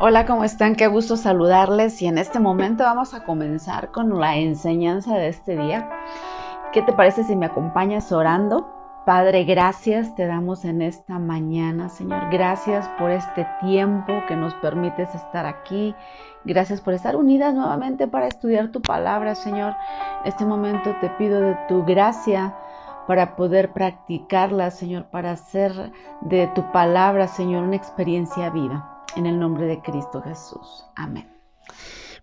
Hola, ¿cómo están? Qué gusto saludarles y en este momento vamos a comenzar con la enseñanza de este día. ¿Qué te parece si me acompañas orando? Padre, gracias te damos en esta mañana, Señor. Gracias por este tiempo que nos permites estar aquí. Gracias por estar unidas nuevamente para estudiar tu palabra, Señor. En este momento te pido de tu gracia para poder practicarla, Señor, para hacer de tu palabra, Señor, una experiencia viva en el nombre de Cristo Jesús. Amén.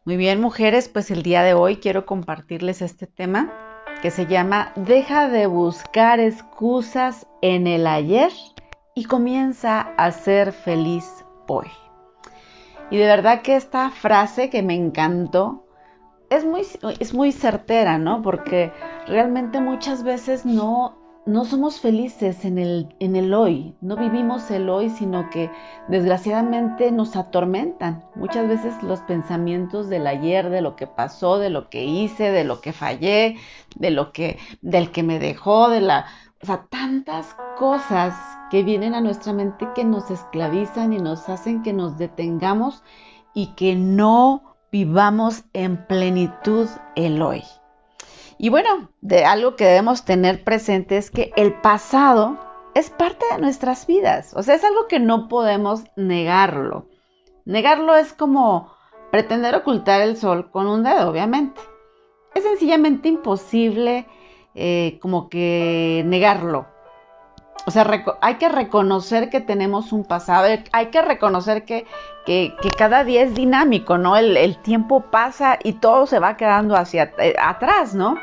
Muy bien, mujeres, pues el día de hoy quiero compartirles este tema que se llama Deja de buscar excusas en el ayer y comienza a ser feliz hoy. Y de verdad que esta frase que me encantó es muy, es muy certera, ¿no? Porque realmente muchas veces no no somos felices en el, en el hoy, no vivimos el hoy, sino que desgraciadamente nos atormentan muchas veces los pensamientos del ayer, de lo que pasó, de lo que hice, de lo que fallé, de lo que, del que me dejó, de la, o sea, tantas cosas que vienen a nuestra mente que nos esclavizan y nos hacen que nos detengamos y que no vivamos en plenitud el hoy. Y bueno, de algo que debemos tener presente es que el pasado es parte de nuestras vidas. O sea, es algo que no podemos negarlo. Negarlo es como pretender ocultar el sol con un dedo, obviamente. Es sencillamente imposible eh, como que negarlo. O sea, hay que reconocer que tenemos un pasado, hay que reconocer que, cada día es dinámico, ¿no? El, el, tiempo pasa y todo se va quedando hacia eh, atrás, ¿no?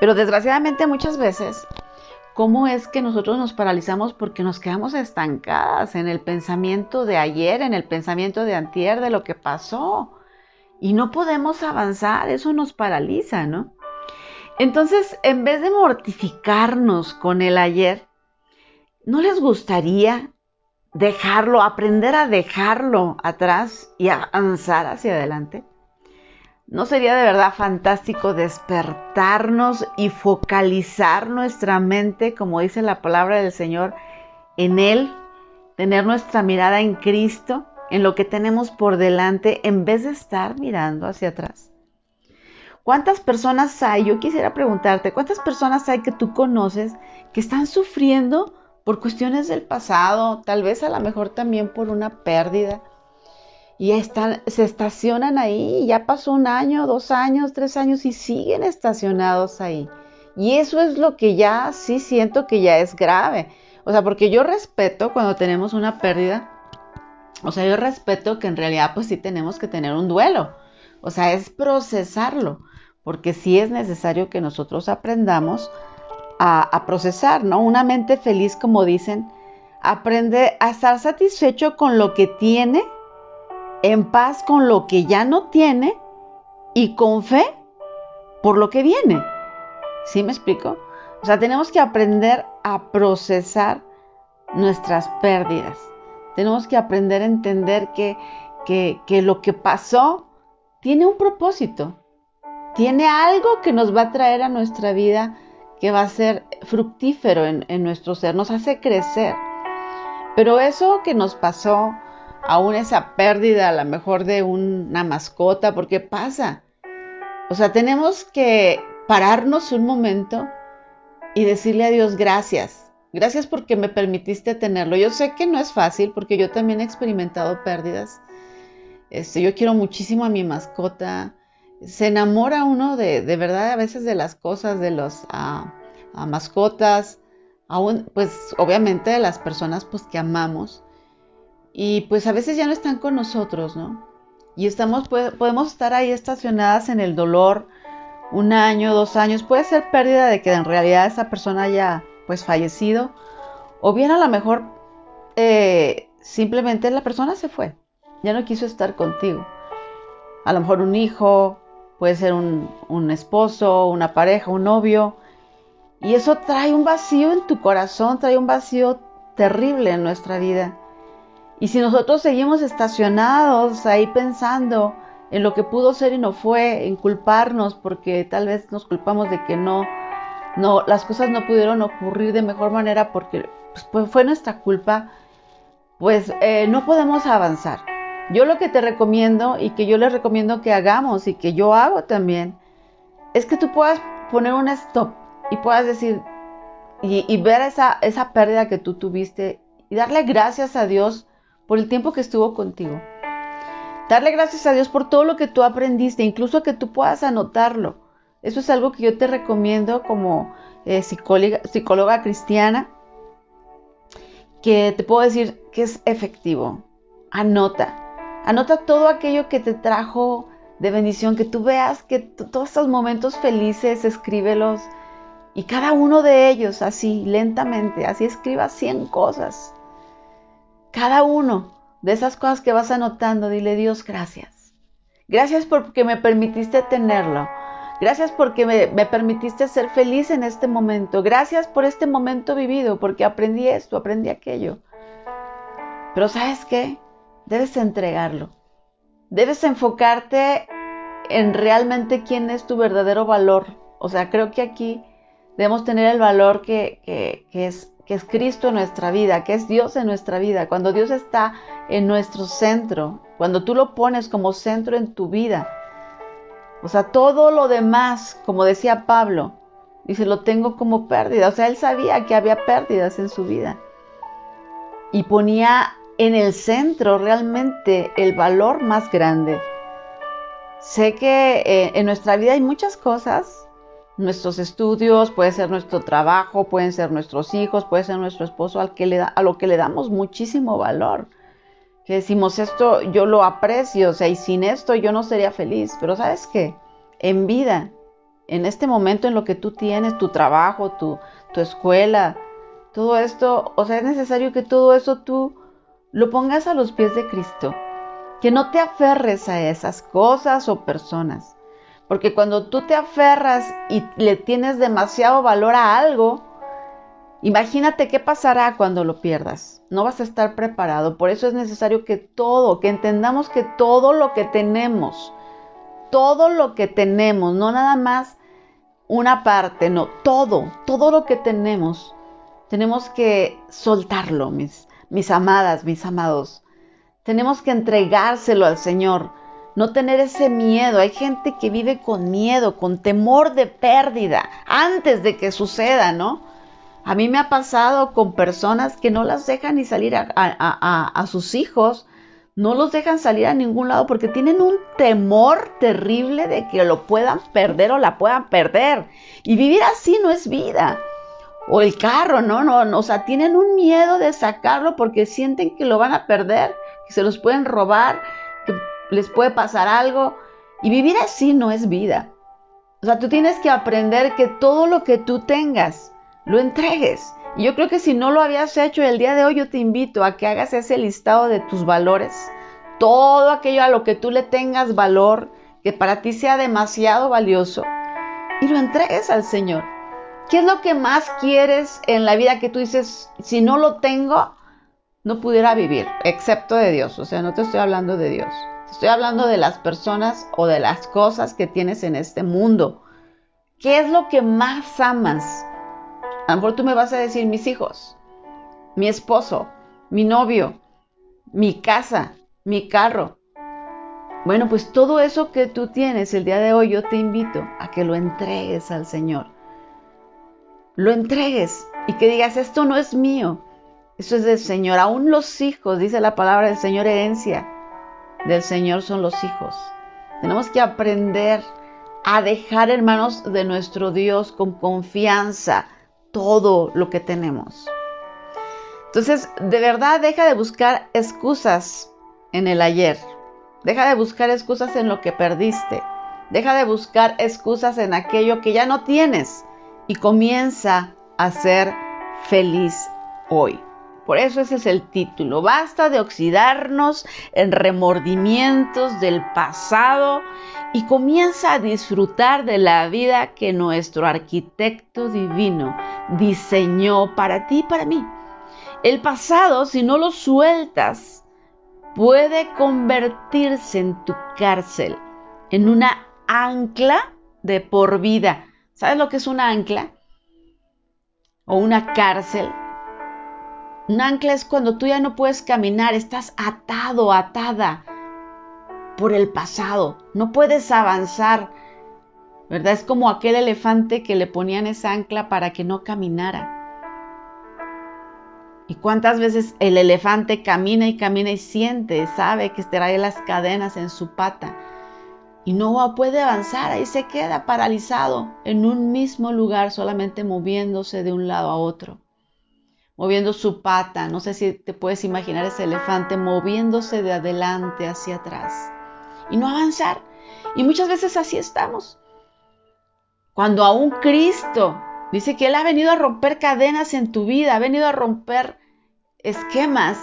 Pero desgraciadamente muchas veces, ¿cómo es que nosotros nos paralizamos porque nos quedamos estancadas en el pensamiento de ayer, en el pensamiento de antier, de lo que pasó? Y no podemos avanzar, eso nos paraliza, ¿no? Entonces, en vez de mortificarnos con el ayer, ¿no les gustaría dejarlo, aprender a dejarlo atrás y avanzar hacia adelante? ¿No sería de verdad fantástico despertarnos y focalizar nuestra mente, como dice la palabra del Señor, en Él, tener nuestra mirada en Cristo, en lo que tenemos por delante, en vez de estar mirando hacia atrás? ¿Cuántas personas hay? Yo quisiera preguntarte, ¿cuántas personas hay que tú conoces que están sufriendo por cuestiones del pasado, tal vez a lo mejor también por una pérdida? Y están, se estacionan ahí, ya pasó un año, dos años, tres años y siguen estacionados ahí. Y eso es lo que ya sí siento que ya es grave. O sea, porque yo respeto cuando tenemos una pérdida, o sea, yo respeto que en realidad pues sí tenemos que tener un duelo. O sea, es procesarlo, porque sí es necesario que nosotros aprendamos a, a procesar, ¿no? Una mente feliz, como dicen, aprende a estar satisfecho con lo que tiene en paz con lo que ya no tiene y con fe por lo que viene. ¿Sí me explico? O sea, tenemos que aprender a procesar nuestras pérdidas. Tenemos que aprender a entender que, que, lo que pasó tiene un propósito. Tiene algo que nos va a traer a nuestra vida que va a ser fructífero en, en nuestro ser, nos hace crecer. Pero eso que nos pasó, aún esa pérdida a lo mejor de una mascota, porque pasa. O sea, tenemos que pararnos un momento y decirle a Dios gracias. Gracias porque me permitiste tenerlo. Yo sé que no es fácil porque yo también he experimentado pérdidas. Este, yo quiero muchísimo a mi mascota. Se enamora uno de, de verdad a veces de las cosas, de los a mascotas, aún pues obviamente de las personas pues que amamos y pues a veces ya no están con nosotros, ¿no? Y estamos, podemos estar ahí estacionadas en el dolor un año, dos años, puede ser pérdida de que en realidad esa persona haya pues fallecido, o bien a lo mejor eh, simplemente la persona se fue, ya no quiso estar contigo. A lo mejor un hijo, puede ser un, un esposo, una pareja, un novio, y eso trae un vacío en tu corazón, trae un vacío terrible en nuestra vida. Y si nosotros seguimos estacionados ahí pensando en lo que pudo ser y no fue, en culparnos porque tal vez nos culpamos de que no, no, las cosas no pudieron ocurrir de mejor manera porque pues, pues fue nuestra culpa, pues eh, no podemos avanzar. Yo lo que te recomiendo y que yo les recomiendo que hagamos y que yo hago también, es que tú puedas poner un stop y puedas decir y, ver esa, esa pérdida que tú tuviste y darle gracias a Dios por el tiempo que estuvo contigo. Darle gracias a Dios por todo lo que tú aprendiste, incluso que tú puedas anotarlo. Eso es algo que yo te recomiendo como eh, psicóloga, cristiana, que te puedo decir que es efectivo. Anota. Anota todo aquello que te trajo de bendición, que tú veas que todos estos momentos felices, escríbelos. Y cada uno de ellos, así, lentamente, así escriba 100 cosas. Cada uno de esas cosas que vas anotando, dile Dios, gracias. Gracias porque me permitiste tenerlo. Gracias porque me, me, permitiste ser feliz en este momento. Gracias por este momento vivido, porque aprendí esto, aprendí aquello. Pero ¿sabes qué? Debes entregarlo. Debes enfocarte en realmente quién es tu verdadero valor. O sea, creo que aquí debemos tener el valor que, que, es, que es Cristo en nuestra vida, que es Dios en nuestra vida. Cuando Dios está en nuestro centro, cuando tú lo pones como centro en tu vida. O sea, todo lo demás, como decía Pablo, dice, lo tengo como pérdida. O sea, él sabía que había pérdidas en su vida. Y ponía en el centro realmente el valor más grande. Sé que eh, en nuestra vida hay muchas cosas, nuestros estudios, puede ser nuestro trabajo, pueden ser nuestros hijos, puede ser nuestro esposo, al que le da, a lo que le damos muchísimo valor. Que decimos esto, yo lo aprecio, o sea, y sin esto yo no sería feliz. Pero sabes qué, en vida, en este momento en lo que tú tienes, tu trabajo, tu, tu escuela, todo esto, o sea, es necesario que todo eso tú lo pongas a los pies de Cristo. Que no te aferres a esas cosas o personas. Porque cuando tú te aferras y le tienes demasiado valor a algo, imagínate qué pasará cuando lo pierdas. No vas a estar preparado. Por eso es necesario que todo, que entendamos que todo lo que tenemos, todo lo que tenemos, no nada más una parte, no, todo, todo lo que tenemos, tenemos que soltarlo, mis, mis amadas, mis amados. Tenemos que entregárselo al Señor, no tener ese miedo. Hay gente que vive con miedo, con temor de pérdida, antes de que suceda, ¿no? A mí me ha pasado con personas que no las dejan ni salir a, a, sus hijos, no los dejan salir a ningún lado porque tienen un temor terrible de que lo puedan perder o la puedan perder. Y vivir así no es vida o el carro, ¿no? No, no, o sea, tienen un miedo de sacarlo porque sienten que lo van a perder, que se los pueden robar, les puede pasar algo. Y vivir así no es vida. O sea, tú tienes que aprender que todo lo que tú tengas, lo entregues. Y yo creo que si no lo habías hecho el día de hoy, yo te invito a que hagas ese listado de tus valores. Todo aquello a lo que tú le tengas valor, que para ti sea demasiado valioso, y lo entregues al Señor. ¿Qué es lo que más quieres en la vida que tú dices, si no lo tengo, no pudiera vivir, excepto de Dios? O sea, no te estoy hablando de Dios. Estoy hablando de las personas o de las cosas que tienes en este mundo. ¿Qué es lo que más amas? A lo mejor tú me vas a decir mis hijos, mi esposo, mi novio, mi casa, mi carro. Bueno, pues todo eso que tú tienes el día de hoy, yo te invito a que lo entregues al Señor lo entregues y que digas, esto no es mío, eso es del Señor. Aún los hijos, dice la palabra del Señor, herencia del Señor son los hijos. Tenemos que aprender a dejar, hermanos, de nuestro Dios con confianza todo lo que tenemos. Entonces, de verdad, deja de buscar excusas en el ayer. Deja de buscar excusas en lo que perdiste. Deja de buscar excusas en aquello que ya no tienes y comienza a ser feliz hoy. Por eso ese es el título. Basta de oxidarnos en remordimientos del pasado y comienza a disfrutar de la vida que nuestro arquitecto divino diseñó para ti y para mí. El pasado, si no lo sueltas, puede convertirse en tu cárcel, en una ancla de por vida ¿Sabes lo que es un ancla? O una cárcel. Un ancla es cuando tú ya no puedes caminar, estás atado, atada por el pasado, no puedes avanzar, ¿verdad? Es como aquel elefante que le ponían esa ancla para que no caminara. ¿Y cuántas veces el elefante camina y camina y siente, sabe que trae las cadenas en su pata y no puede avanzar, ahí se queda paralizado en un mismo lugar, solamente moviéndose de un lado a otro, moviendo su pata, no sé si te puedes imaginar ese elefante moviéndose de adelante hacia atrás y no avanzar. Y muchas veces así estamos. Cuando aún Cristo dice que Él ha venido a romper cadenas en tu vida, ha venido a romper esquemas,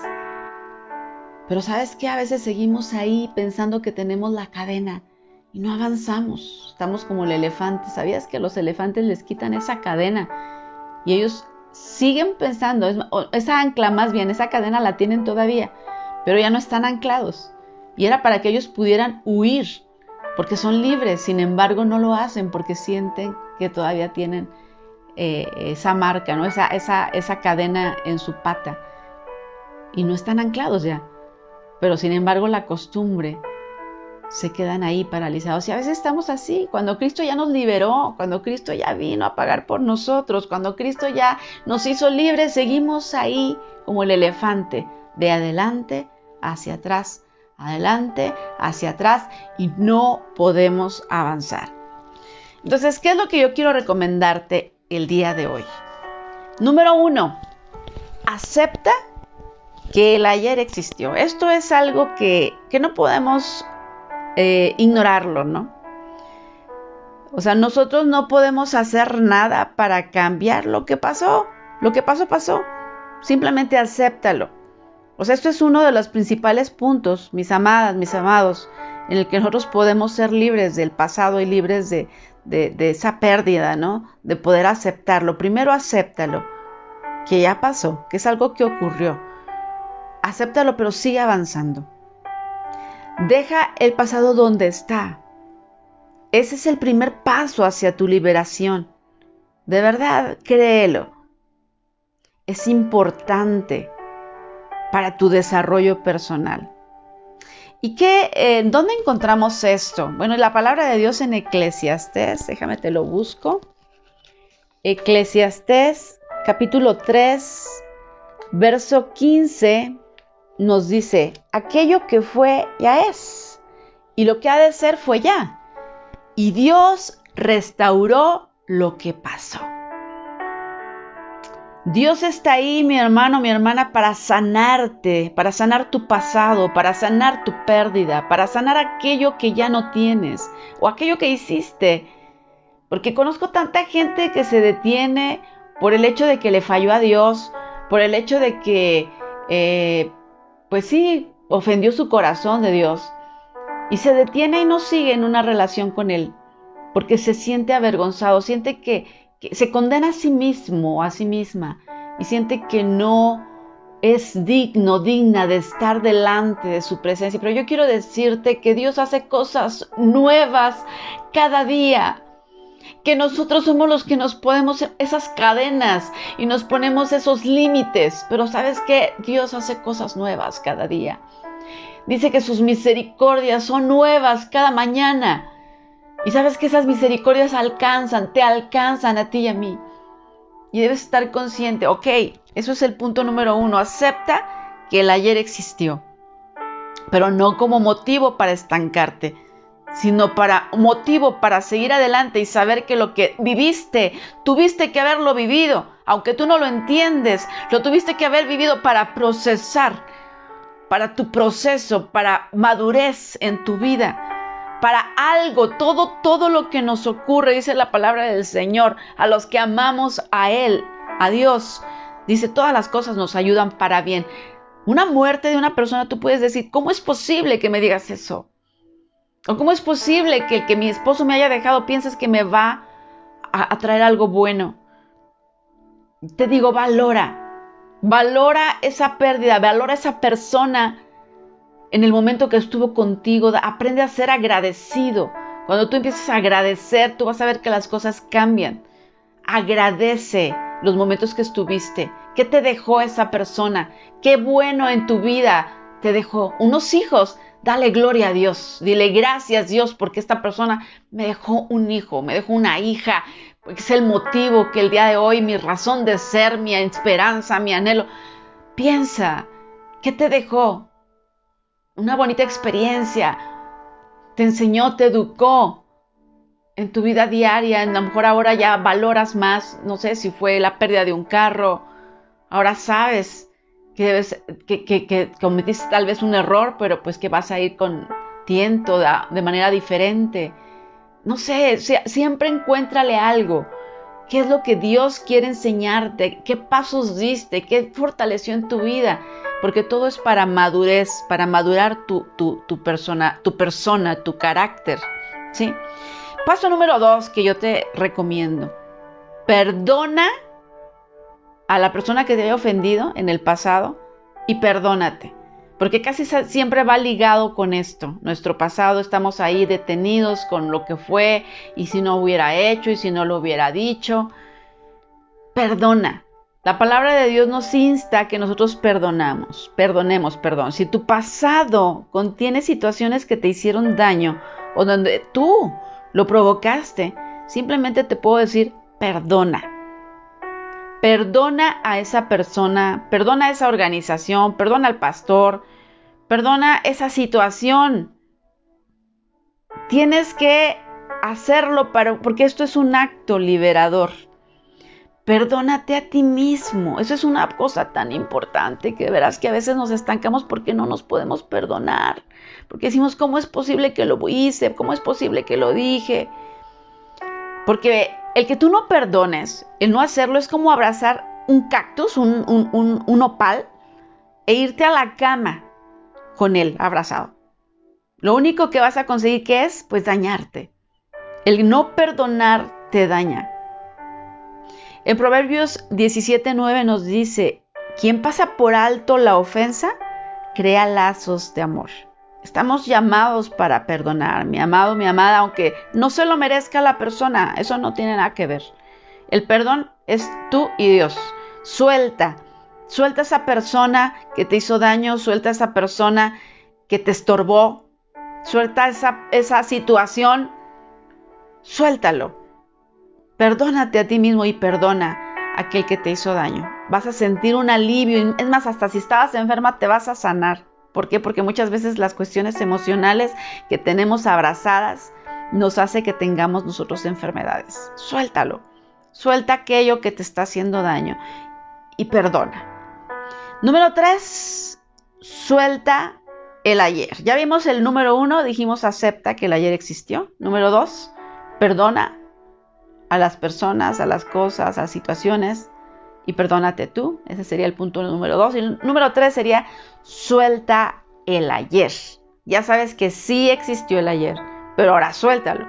pero sabes que a veces seguimos ahí pensando que tenemos la cadena y no avanzamos. Estamos como el elefante. ¿Sabías que los elefantes les quitan esa cadena? Y ellos siguen pensando, esa ancla más bien, esa cadena la tienen todavía, pero ya no están anclados. Y era para que ellos pudieran huir, porque son libres, sin embargo no lo hacen porque sienten que todavía tienen eh, esa marca, ¿no? esa, esa, esa cadena en su pata. Y no están anclados ya. Pero sin embargo la costumbre se quedan ahí paralizados. Y a veces estamos así, cuando Cristo ya nos liberó, cuando Cristo ya vino a pagar por nosotros, cuando Cristo ya nos hizo libres, seguimos ahí como el elefante, de adelante hacia atrás, adelante hacia atrás y no podemos avanzar. Entonces, ¿qué es lo que yo quiero recomendarte el día de hoy? Número uno, acepta que el ayer existió. Esto es algo que, que no podemos eh, ignorarlo, ¿no? O sea, nosotros no podemos hacer nada para cambiar lo que pasó. Lo que pasó, pasó. Simplemente acéptalo. O sea, esto es uno de los principales puntos, mis amadas, mis amados, en el que nosotros podemos ser libres del pasado y libres de, de esa pérdida, ¿no? De poder aceptarlo. Primero acéptalo, que ya pasó, que es algo que ocurrió. Acéptalo, pero sigue avanzando. Deja el pasado donde está. Ese es el primer paso hacia tu liberación. De verdad, créelo. Es importante para tu desarrollo personal. ¿Y qué, eh, dónde encontramos esto? Bueno, la palabra de Dios en Eclesiastés, déjame te lo busco. Eclesiastés capítulo 3, verso 15 nos dice, aquello que fue ya es, y lo que ha de ser fue ya. Y Dios restauró lo que pasó. Dios está ahí, mi hermano, mi hermana, para sanarte, para sanar tu pasado, para sanar tu pérdida, para sanar aquello que ya no tienes o aquello que hiciste. Porque conozco tanta gente que se detiene por el hecho de que le falló a Dios, por el hecho de que eh, pues sí, ofendió su corazón de Dios y se detiene y no sigue en una relación con Él, porque se siente avergonzado, siente que, se condena a sí mismo, a sí misma, y siente que no es digno, digna de estar delante de su presencia. Pero yo quiero decirte que Dios hace cosas nuevas cada día que nosotros somos los que nos ponemos esas cadenas y nos ponemos esos límites. Pero sabes que Dios hace cosas nuevas cada día. Dice que sus misericordias son nuevas cada mañana. Y sabes que esas misericordias alcanzan, te alcanzan a ti y a mí. Y debes estar consciente, ok, eso es el punto número uno. Acepta que el ayer existió, pero no como motivo para estancarte sino para motivo para seguir adelante y saber que lo que viviste, tuviste que haberlo vivido, aunque tú no lo entiendes, lo tuviste que haber vivido para procesar, para tu proceso, para madurez en tu vida, para algo, todo, todo lo que nos ocurre, dice la palabra del Señor, a los que amamos a Él, a Dios, dice, todas las cosas nos ayudan para bien. Una muerte de una persona, tú puedes decir, ¿cómo es posible que me digas eso? ¿O cómo es posible que el que mi esposo me haya dejado pienses que me va a, traer algo bueno? Te digo, valora, valora esa pérdida, valora esa persona en el momento que estuvo contigo, aprende a ser agradecido. Cuando tú empiezas a agradecer, tú vas a ver que las cosas cambian. Agradece los momentos que estuviste. ¿Qué te dejó esa persona? ¿Qué bueno en tu vida te dejó? Unos hijos Dale gloria a Dios. Dile gracias Dios porque esta persona me dejó un hijo, me dejó una hija. Porque es el motivo que el día de hoy, mi razón de ser, mi esperanza, mi anhelo. Piensa, ¿qué te dejó? Una bonita experiencia. Te enseñó, te educó en tu vida diaria. A lo mejor ahora ya valoras más, no sé si fue la pérdida de un carro. Ahora sabes que, debes, cometiste tal vez un error, pero pues que vas a ir con tiento, de manera diferente. No sé, siempre encuéntrale algo. ¿Qué es lo que Dios quiere enseñarte? ¿Qué pasos diste? ¿Qué fortaleció en tu vida? Porque todo es para madurez, para madurar tu, tu, persona, tu persona, tu carácter. ¿sí? Paso número dos que yo te recomiendo. Perdona a la persona que te haya ofendido en el pasado y perdónate. Porque casi siempre va ligado con esto. Nuestro pasado estamos ahí detenidos con lo que fue y si no hubiera hecho y si no lo hubiera dicho. Perdona. La palabra de Dios nos insta que nosotros perdonamos, perdonemos, perdón. Si tu pasado contiene situaciones que te hicieron daño o donde tú lo provocaste, simplemente te puedo decir, perdona. Perdona a esa persona, perdona a esa organización, perdona al pastor, perdona esa situación. Tienes que hacerlo para, porque esto es un acto liberador. Perdónate a ti mismo. Eso es una cosa tan importante que verás que a veces nos estancamos porque no nos podemos perdonar. Porque decimos, ¿cómo es posible que lo hice? ¿Cómo es posible que lo dije? Porque el que tú no perdones, el no hacerlo es como abrazar un cactus, un, un, opal, e irte a la cama con él abrazado. Lo único que vas a conseguir que es, pues dañarte. El no perdonar te daña. En Proverbios 17:9 nos dice, quien pasa por alto la ofensa, crea lazos de amor. Estamos llamados para perdonar, mi amado, mi amada, aunque no se lo merezca la persona, eso no tiene nada que ver. El perdón es tú y Dios. Suelta, suelta a esa persona que te hizo daño, suelta a esa persona que te estorbó, suelta esa, esa situación, suéltalo. Perdónate a ti mismo y perdona a aquel que te hizo daño. Vas a sentir un alivio, es más, hasta si estabas enferma te vas a sanar. ¿Por qué? Porque muchas veces las cuestiones emocionales que tenemos abrazadas nos hace que tengamos nosotros enfermedades. Suéltalo. Suelta aquello que te está haciendo daño y perdona. Número tres, suelta el ayer. Ya vimos el número uno, dijimos acepta que el ayer existió. Número dos, perdona a las personas, a las cosas, a situaciones y perdónate tú. Ese sería el punto número dos. Y el número tres sería suelta el ayer. Ya sabes que sí existió el ayer, pero ahora suéltalo.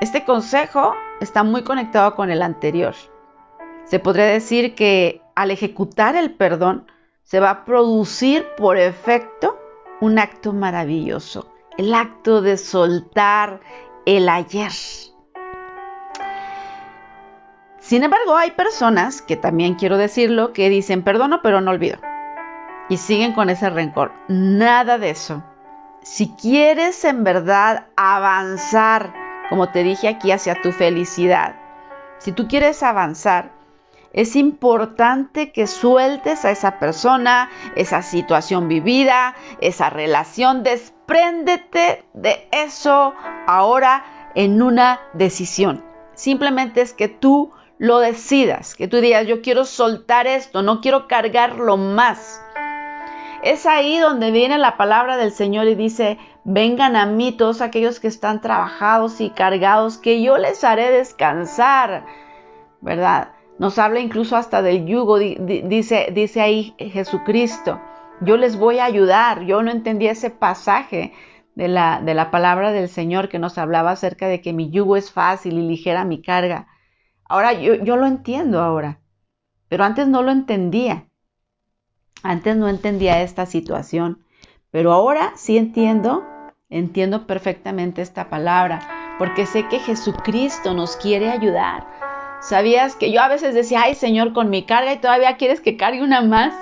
Este consejo está muy conectado con el anterior. Se podría decir que al ejecutar el perdón se va a producir por efecto un acto maravilloso, el acto de soltar el ayer. Sin embargo, hay personas, que también quiero decirlo, que dicen perdono pero no olvido. Y siguen con ese rencor. Nada de eso. Si quieres en verdad avanzar, como te dije aquí, hacia tu felicidad, si tú quieres avanzar, es importante que sueltes a esa persona, esa situación vivida, esa relación. Despréndete de eso ahora en una decisión. Simplemente es que tú lo decidas, que tú digas, yo quiero soltar esto, no quiero cargarlo más. Es ahí donde viene la palabra del Señor y dice, vengan a mí todos aquellos que están trabajados y cargados, que yo les haré descansar, ¿verdad? Nos habla incluso hasta del yugo, dice, dice ahí Jesucristo, yo les voy a ayudar. Yo no entendía ese pasaje de la, de la palabra del Señor que nos hablaba acerca de que mi yugo es fácil y ligera mi carga. Ahora yo, lo entiendo ahora, pero antes no lo entendía. Antes no entendía esta situación, pero ahora sí entiendo, entiendo perfectamente esta palabra, porque sé que Jesucristo nos quiere ayudar. ¿Sabías que yo a veces decía, ay Señor, con mi carga y todavía quieres que cargue una más?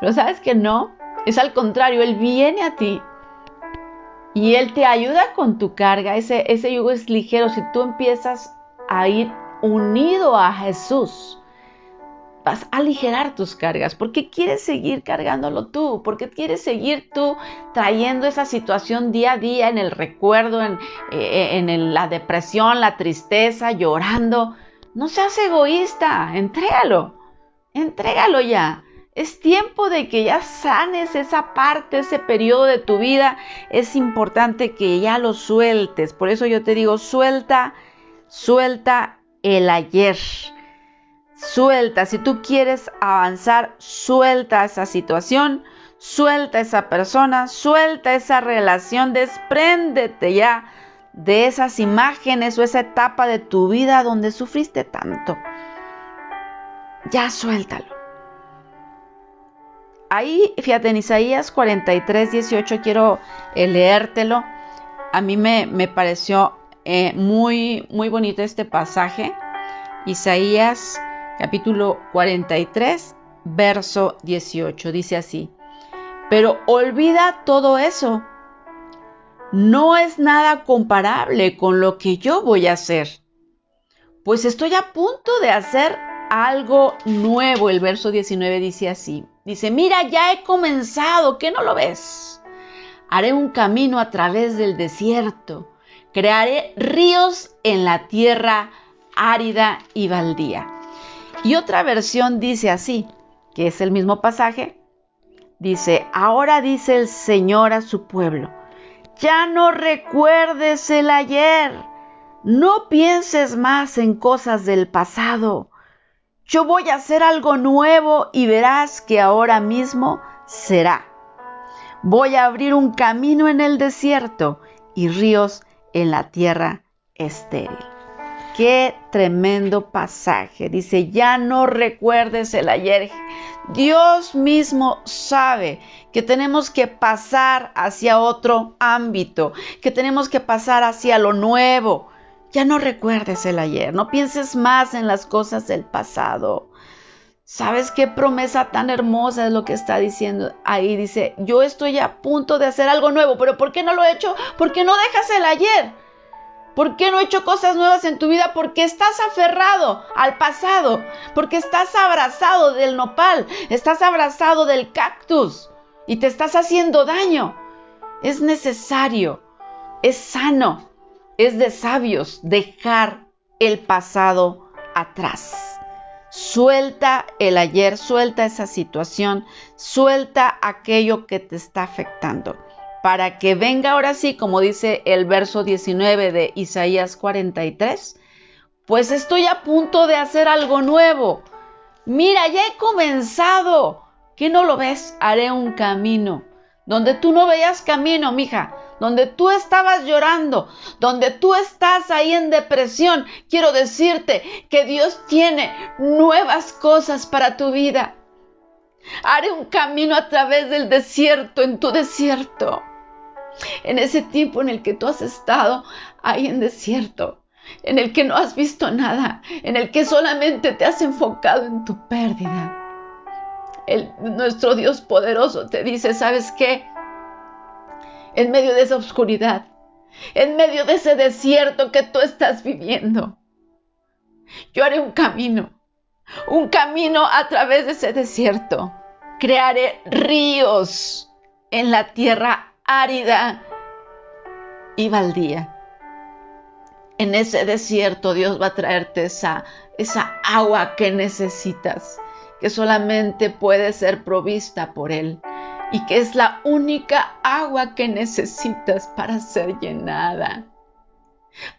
Pero sabes que no, es al contrario, Él viene a ti Y Él te ayuda con tu carga. Ese, ese yugo es ligero. Si tú empiezas a ir unido a Jesús, vas a aligerar tus cargas. ¿Por qué quieres seguir cargándolo tú? ¿Por qué quieres seguir tú trayendo esa situación día a día en el recuerdo, en, eh, en la depresión, la tristeza, llorando? No seas egoísta, entrégalo, entrégalo ya. Es tiempo de que ya sanes esa parte, ese periodo de tu vida. Es importante que ya lo sueltes. Por eso yo te digo, suelta, suelta el ayer. Suelta, si tú quieres avanzar, suelta esa situación, suelta esa persona, suelta esa relación, despréndete ya de esas imágenes o esa etapa de tu vida donde sufriste tanto. Ya suéltalo. Ahí, fíjate, en Isaías 43, 18 quiero eh, leértelo. A mí me, me pareció eh, muy, muy bonito este pasaje. Isaías capítulo 43, verso 18. Dice así, pero olvida todo eso. No es nada comparable con lo que yo voy a hacer. Pues estoy a punto de hacer algo nuevo. El verso 19 dice así. Dice, mira, ya he comenzado, ¿qué no lo ves? Haré un camino a través del desierto, crearé ríos en la tierra árida y baldía. Y otra versión dice así, que es el mismo pasaje, dice, ahora dice el Señor a su pueblo, ya no recuerdes el ayer, no pienses más en cosas del pasado yo voy a hacer algo nuevo y verás que ahora mismo será. Voy a abrir un camino en el desierto y ríos en la tierra estéril. Qué tremendo pasaje. Dice, ya no recuerdes el ayer. Dios mismo sabe que tenemos que pasar hacia otro ámbito, que tenemos que pasar hacia lo nuevo, ya no recuerdes el ayer, no pienses más en las cosas del pasado. ¿Sabes qué promesa tan hermosa es lo que está diciendo ahí? Dice, yo estoy a punto de hacer algo nuevo, pero ¿por qué no lo he hecho? ¿Por qué no dejas el ayer? ¿Por qué no he hecho cosas nuevas en tu vida? Porque estás aferrado al pasado, porque estás abrazado del nopal, estás abrazado del cactus y te estás haciendo daño. Es necesario, es sano es de sabios dejar el pasado atrás. Suelta el ayer, suelta esa situación, suelta aquello que te está afectando. Para que venga ahora sí, como dice el verso 19 de Isaías 43, pues estoy a punto de hacer algo nuevo. Mira, ya he comenzado. ¿Qué no lo ves? Haré un camino. Donde tú no veas camino, mija, donde tú estabas llorando, donde tú estás ahí en depresión, quiero decirte que Dios tiene nuevas cosas para tu vida. Haré un camino a través del desierto, en tu desierto. En ese tiempo en el que tú has estado ahí en desierto, en el que no has visto nada, en el que solamente te has enfocado en tu pérdida. El, nuestro Dios poderoso te dice, ¿sabes qué? en medio de esa oscuridad, en medio de ese desierto que tú estás viviendo. Yo haré un camino, un camino a través de ese desierto. Crearé ríos en la tierra árida y baldía. En ese desierto Dios va a traerte esa, esa agua que necesitas, que solamente puede ser provista por Él y que es la única agua que necesitas para ser llenada.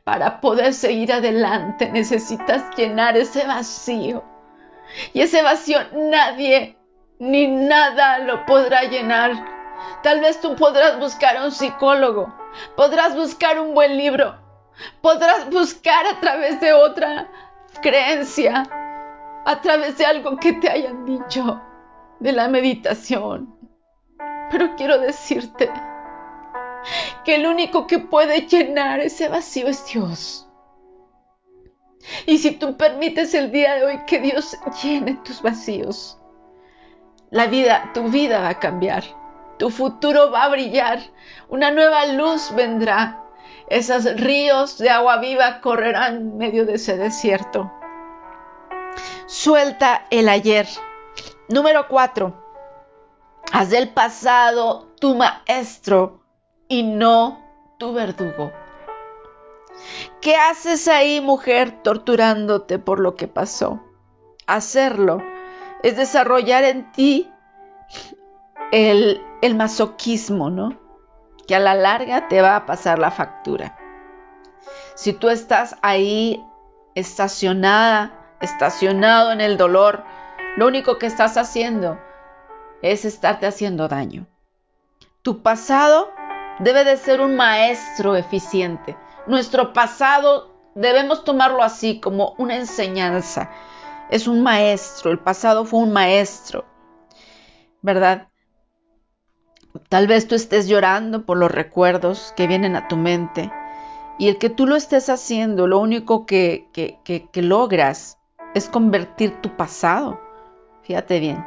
Para poder seguir adelante necesitas llenar ese vacío. Y ese vacío nadie ni nada lo podrá llenar. Tal vez tú podrás buscar un psicólogo, podrás buscar un buen libro, podrás buscar a través de otra creencia, a través de algo que te hayan dicho, de la meditación, pero quiero decirte que el único que puede llenar ese vacío es Dios. Y si tú permites el día de hoy que Dios llene tus vacíos, la vida, tu vida va a cambiar. Tu futuro va a brillar. Una nueva luz vendrá. Esos ríos de agua viva correrán en medio de ese desierto. Suelta el ayer. Número cuatro. Haz del pasado tu maestro y no tu verdugo. ¿Qué haces ahí, mujer, torturándote por lo que pasó? Hacerlo es desarrollar en ti el, masoquismo, ¿no? Que a la larga te va a pasar la factura. Si tú estás ahí estacionada, estacionado en el dolor, lo único que estás haciendo es estarte haciendo daño. Tu pasado debe de ser un maestro eficiente. Nuestro pasado debemos tomarlo así como una enseñanza. Es un maestro, el pasado fue un maestro, ¿verdad? Tal vez tú estés llorando por los recuerdos que vienen a tu mente y el que tú lo estés haciendo, lo único que, que, que, logras es convertir tu pasado, fíjate bien,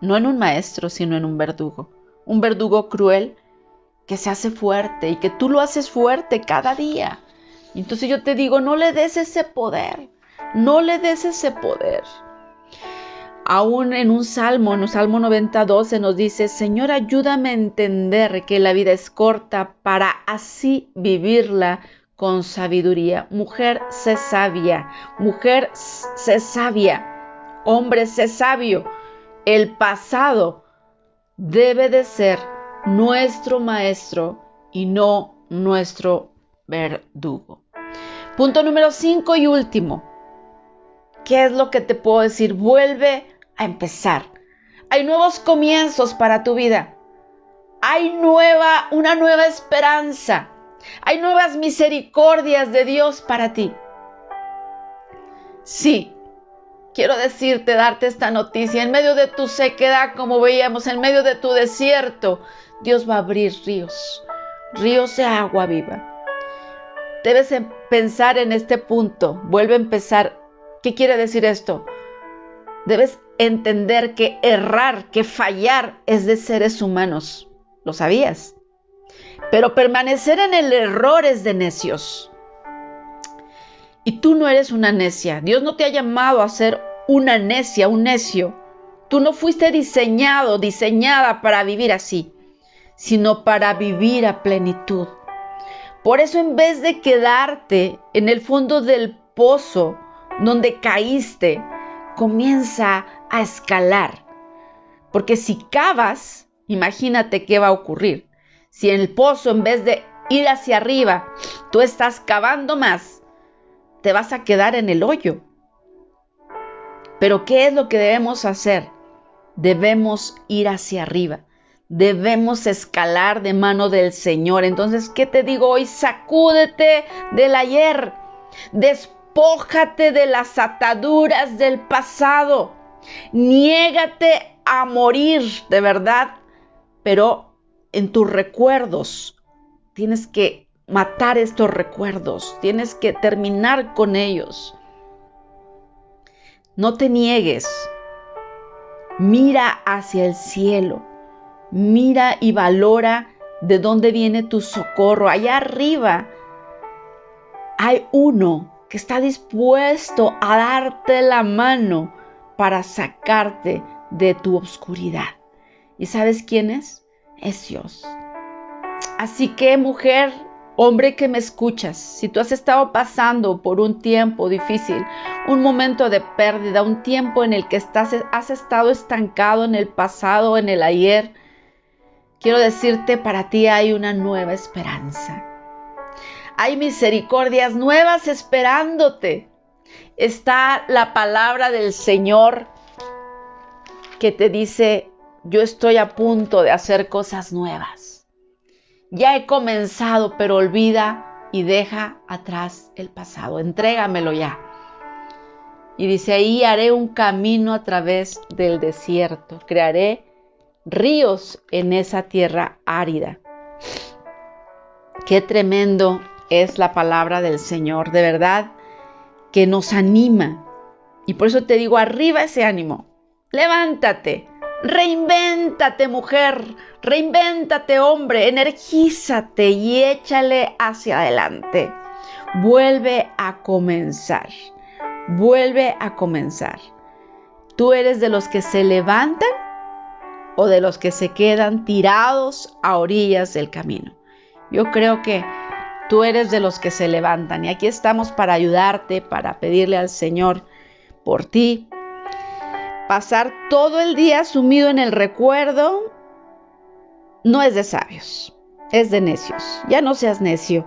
no en un maestro, sino en un verdugo. Un verdugo cruel que se hace fuerte y que tú lo haces fuerte cada día. Entonces yo te digo, no le des ese poder, no le des ese poder. Aún en un salmo, en un salmo 92, se nos dice, Señor, ayúdame a entender que la vida es corta para así vivirla con sabiduría. Mujer, sé sabia. Mujer, sé sabia. Hombre, sé sabio. El pasado debe de ser nuestro maestro y no nuestro verdugo. Punto número 5 y último. ¿Qué es lo que te puedo decir? Vuelve a empezar. Hay nuevos comienzos para tu vida. Hay nueva, una nueva esperanza. Hay nuevas misericordias de Dios para ti. Sí, quiero decirte, darte esta noticia. En medio de tu sequedad, como veíamos, en medio de tu desierto, Dios va a abrir ríos, ríos de agua viva. Debes em, pensar en este punto. Vuelve a empezar. ¿Qué quiere decir esto? Debes entender que errar, que fallar es de seres humanos. ¿Lo sabías? Pero permanecer en el error es de necios. Y tú no eres una necia. Dios no te ha llamado a ser una necia, un necio. Tú no fuiste diseñado, diseñada para vivir así, sino para vivir a plenitud. Por eso en vez de quedarte en el fondo del pozo donde caíste, comienza a escalar. Porque si cavas, imagínate qué va a ocurrir. Si en el pozo, en vez de ir hacia arriba, tú estás cavando más, te vas a quedar en el hoyo. Pero ¿qué es lo que debemos hacer? Debemos ir hacia arriba. Debemos escalar de mano del Señor. Entonces, ¿qué te digo hoy? Sacúdete del ayer. Despójate de las ataduras del pasado. Niégate a morir, de verdad. Pero en tus recuerdos. Tienes que matar estos recuerdos, tienes que terminar con ellos. No te niegues. Mira hacia el cielo. Mira y valora de dónde viene tu socorro. Allá arriba hay uno que está dispuesto a darte la mano para sacarte de tu oscuridad. ¿Y sabes quién es? es Dios. Así que mujer, hombre que me escuchas, si tú has estado pasando por un tiempo difícil, un momento de pérdida, un tiempo en el que estás, has estado estancado en el pasado, en el ayer, quiero decirte, para ti hay una nueva esperanza. Hay misericordias nuevas esperándote. Está la palabra del Señor que te dice, yo estoy a punto de hacer cosas nuevas. Ya he comenzado, pero olvida y deja atrás el pasado. Entrégamelo ya. Y dice, ahí haré un camino a través del desierto. Crearé ríos en esa tierra árida. Qué tremendo es la palabra del Señor, de verdad, que nos anima. Y por eso te digo, arriba ese ánimo. Levántate, Reinvéntate mujer, reinvéntate hombre, energízate y échale hacia adelante. Vuelve a comenzar, vuelve a comenzar. ¿Tú eres de los que se levantan o de los que se quedan tirados a orillas del camino? Yo creo que tú eres de los que se levantan y aquí estamos para ayudarte, para pedirle al Señor por ti. Pasar todo el día sumido en el recuerdo no es de sabios, es de necios. Ya no seas necio.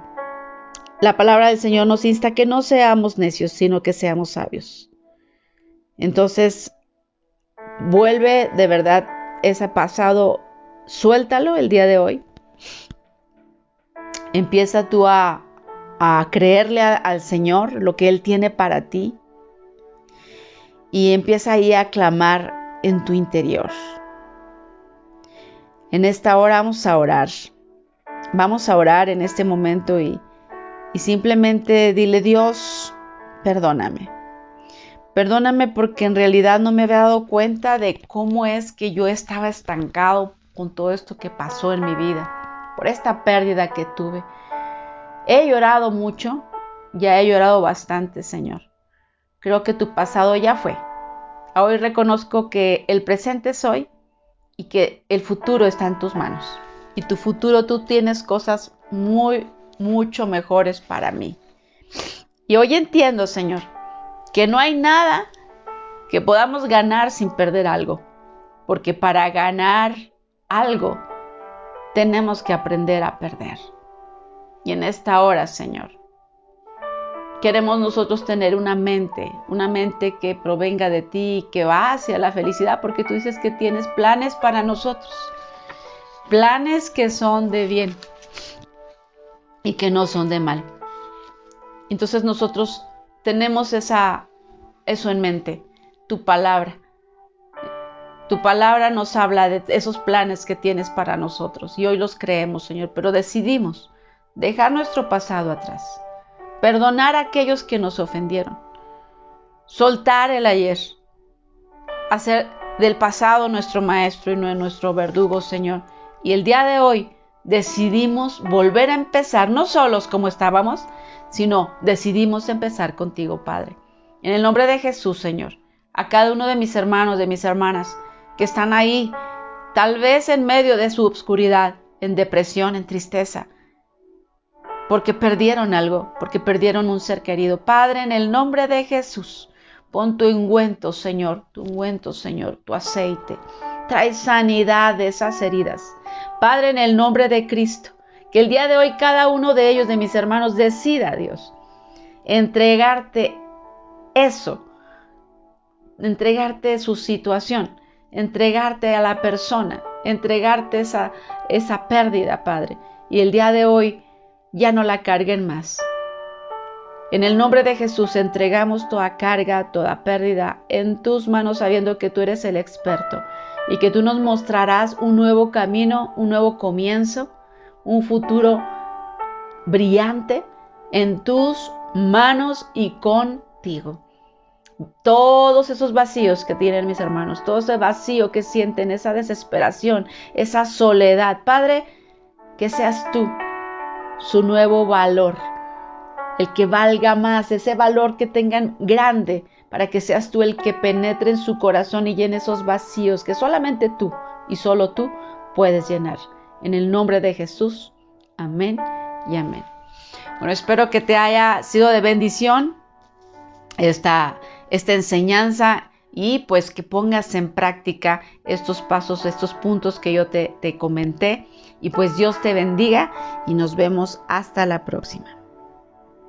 La palabra del Señor nos insta que no seamos necios, sino que seamos sabios. Entonces, vuelve de verdad ese pasado, suéltalo el día de hoy. Empieza tú a, creerle al Señor lo que Él tiene para ti y empieza ahí a clamar en tu interior. En esta hora vamos a orar. Vamos a orar en este momento y, y simplemente dile Dios, perdóname. Perdóname porque en realidad no me había dado cuenta de cómo es que yo estaba estancado con todo esto que pasó en mi vida, por esta pérdida que tuve. He llorado mucho, ya he llorado bastante, Señor. Creo que tu pasado ya fue. Hoy reconozco que el presente es hoy y que el futuro está en tus manos. Y tu futuro tú tienes cosas muy, mucho mejores para mí. Y hoy entiendo, Señor, que no hay nada que podamos ganar sin perder algo. Porque para ganar algo tenemos que aprender a perder. Y en esta hora, Señor, Queremos nosotros tener una mente, una mente que provenga de ti, que va hacia la felicidad, porque tú dices que tienes planes para nosotros, planes que son de bien y que no son de mal. Entonces nosotros tenemos esa, eso en mente, tu palabra. Tu palabra nos habla de esos planes que tienes para nosotros y hoy los creemos, Señor, pero decidimos dejar nuestro pasado atrás perdonar a aquellos que nos ofendieron, soltar el ayer, hacer del pasado nuestro maestro y no nuestro verdugo, Señor. Y el día de hoy decidimos volver a empezar, no solos como estábamos, sino decidimos empezar contigo, Padre. En el nombre de Jesús, Señor, a cada uno de mis hermanos, de mis hermanas, que están ahí, tal vez en medio de su obscuridad, en depresión, en tristeza, porque perdieron algo, porque perdieron un ser querido. Padre, en el nombre de Jesús, pon tu ungüento, Señor, tu ungüento, Señor, tu aceite. Trae sanidad de esas heridas. Padre, en el nombre de Cristo, que el día de hoy cada uno de ellos, de mis hermanos, decida, Dios, entregarte eso, entregarte su situación, entregarte a la persona, entregarte esa, esa pérdida, Padre. Y el día de hoy, ya no la carguen más. En el nombre de Jesús entregamos toda carga, toda pérdida en tus manos sabiendo que tú eres el experto y que tú nos mostrarás un nuevo camino, un nuevo comienzo, un futuro brillante en tus manos y contigo. Todos esos vacíos que tienen mis hermanos, todo ese vacío que sienten, esa desesperación, esa soledad, Padre, que seas tú su nuevo valor, el que valga más, ese valor que tengan grande, para que seas tú el que penetre en su corazón y llene esos vacíos que solamente tú y solo tú puedes llenar. En el nombre de Jesús, amén y amén. Bueno, espero que te haya sido de bendición esta, esta enseñanza y pues que pongas en práctica estos pasos, estos puntos que yo te, comenté. Y pues Dios te bendiga y nos vemos hasta la próxima.